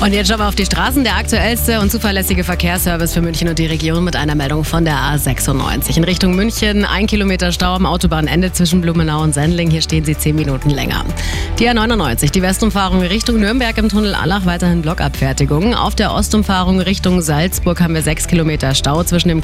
Und jetzt schauen wir auf die Straßen. Der aktuellste und zuverlässige Verkehrsservice für München und die Region mit einer Meldung von der A96. In Richtung München ein Kilometer Stau am Autobahnende zwischen Blumenau und Sendling. Hier stehen Sie zehn Minuten länger. Die A99, die Westumfahrung Richtung Nürnberg im Tunnel Allach weiterhin Blockabfertigung. Auf der Ostumfahrung Richtung Salzburg haben wir sechs Kilometer Stau zwischen dem